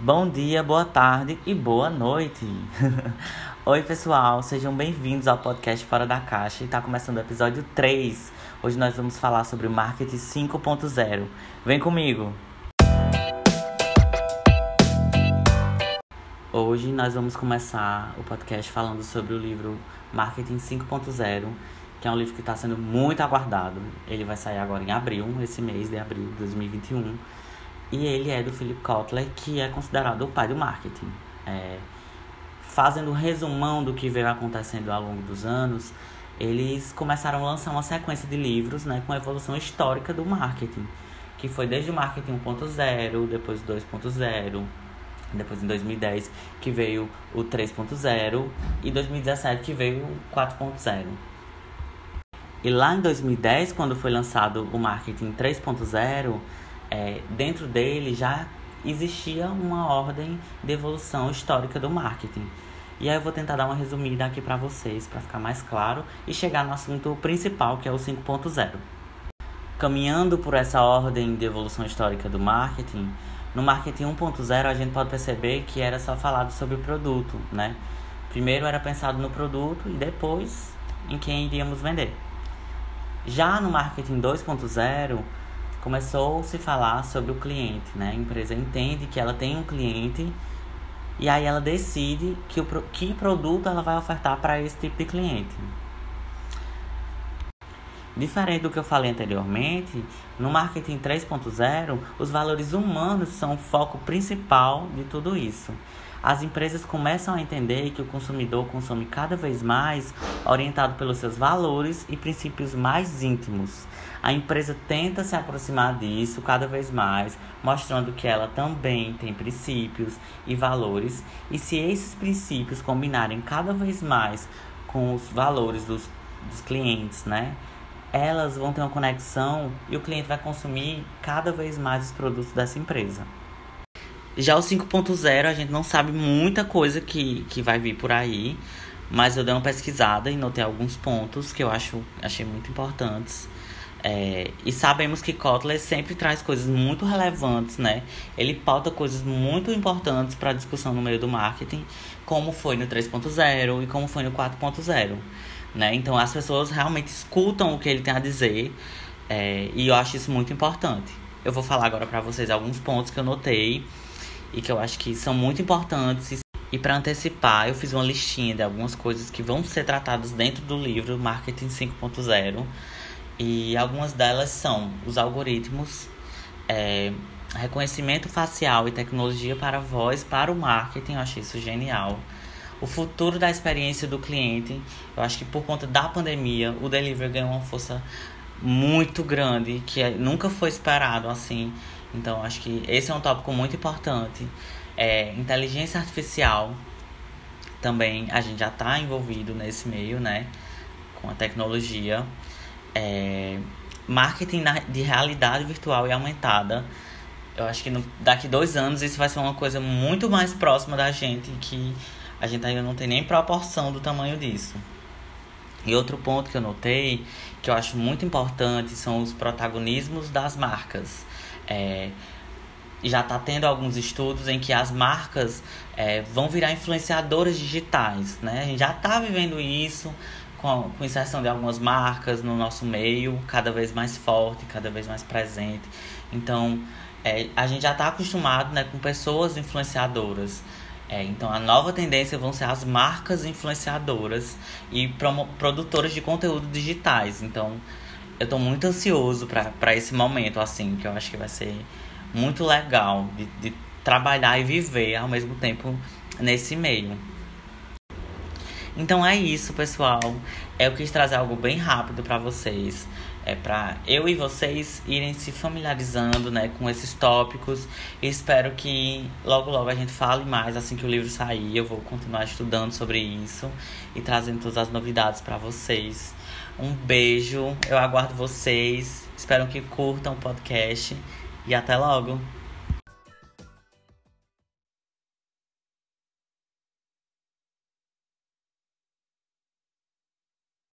Bom dia, boa tarde e boa noite. Oi, pessoal, sejam bem-vindos ao podcast Fora da Caixa. Está começando o episódio 3. Hoje nós vamos falar sobre o marketing 5.0. Vem comigo. Hoje nós vamos começar o podcast falando sobre o livro Marketing 5.0, que é um livro que está sendo muito aguardado. Ele vai sair agora em abril, esse mês de abril de 2021 e ele é do Philip Kotler, que é considerado o pai do marketing. É, fazendo um resumão do que veio acontecendo ao longo dos anos, eles começaram a lançar uma sequência de livros né, com a evolução histórica do marketing, que foi desde o marketing 1.0, depois 2.0, depois em 2010 que veio o 3.0 e 2017 que veio o 4.0. E lá em 2010, quando foi lançado o marketing 3.0, é, dentro dele já existia uma ordem de evolução histórica do marketing. E aí eu vou tentar dar uma resumida aqui para vocês, para ficar mais claro e chegar no assunto principal, que é o 5.0. Caminhando por essa ordem de evolução histórica do marketing, no marketing 1.0 a gente pode perceber que era só falado sobre o produto, né? Primeiro era pensado no produto e depois em quem iríamos vender. Já no marketing 2.0, começou a se falar sobre o cliente, né? A empresa entende que ela tem um cliente e aí ela decide que, o, que produto ela vai ofertar para esse tipo de cliente. Diferente do que eu falei anteriormente, no marketing 3.0, os valores humanos são o foco principal de tudo isso. As empresas começam a entender que o consumidor consome cada vez mais orientado pelos seus valores e princípios mais íntimos. A empresa tenta se aproximar disso cada vez mais, mostrando que ela também tem princípios e valores, e se esses princípios combinarem cada vez mais com os valores dos, dos clientes, né? Elas vão ter uma conexão e o cliente vai consumir cada vez mais os produtos dessa empresa. Já o 5.0 a gente não sabe muita coisa que, que vai vir por aí, mas eu dei uma pesquisada e notei alguns pontos que eu acho, achei muito importantes. É, e sabemos que Kotler sempre traz coisas muito relevantes, né? Ele pauta coisas muito importantes para a discussão no meio do marketing, como foi no 3.0 e como foi no 4.0, né? Então as pessoas realmente escutam o que ele tem a dizer é, e eu acho isso muito importante. Eu vou falar agora para vocês alguns pontos que eu notei e que eu acho que são muito importantes. E para antecipar, eu fiz uma listinha de algumas coisas que vão ser tratadas dentro do livro Marketing 5.0 e algumas delas são os algoritmos, é, reconhecimento facial e tecnologia para voz para o marketing. Eu achei isso genial. O futuro da experiência do cliente. Eu acho que por conta da pandemia, o delivery ganhou uma força muito grande que é, nunca foi esperado assim. Então, acho que esse é um tópico muito importante. É, inteligência artificial também a gente já está envolvido nesse meio, né? Com a tecnologia é, marketing de realidade virtual e aumentada. Eu acho que no, daqui dois anos isso vai ser uma coisa muito mais próxima da gente que a gente ainda não tem nem proporção do tamanho disso. E outro ponto que eu notei, que eu acho muito importante, são os protagonismos das marcas. É, já está tendo alguns estudos em que as marcas é, vão virar influenciadoras digitais, né? A gente já está vivendo isso, com a com inserção de algumas marcas no nosso meio, cada vez mais forte, cada vez mais presente. Então, é, a gente já está acostumado né, com pessoas influenciadoras. É, então, a nova tendência vão ser as marcas influenciadoras e produtoras de conteúdo digitais. Então, eu estou muito ansioso para esse momento, assim, que eu acho que vai ser muito legal de, de trabalhar e viver ao mesmo tempo nesse meio. Então é isso, pessoal. Eu quis trazer algo bem rápido para vocês. É para eu e vocês irem se familiarizando, né, com esses tópicos. Espero que logo logo a gente fale mais assim que o livro sair. Eu vou continuar estudando sobre isso e trazendo todas as novidades para vocês. Um beijo. Eu aguardo vocês. Espero que curtam o podcast e até logo.